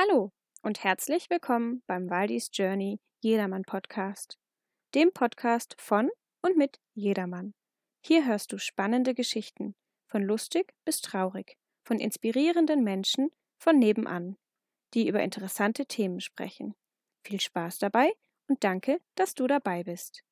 Hallo und herzlich willkommen beim Waldis Journey Jedermann Podcast, dem Podcast von und mit Jedermann. Hier hörst du spannende Geschichten, von lustig bis traurig, von inspirierenden Menschen von nebenan, die über interessante Themen sprechen. Viel Spaß dabei und danke, dass du dabei bist.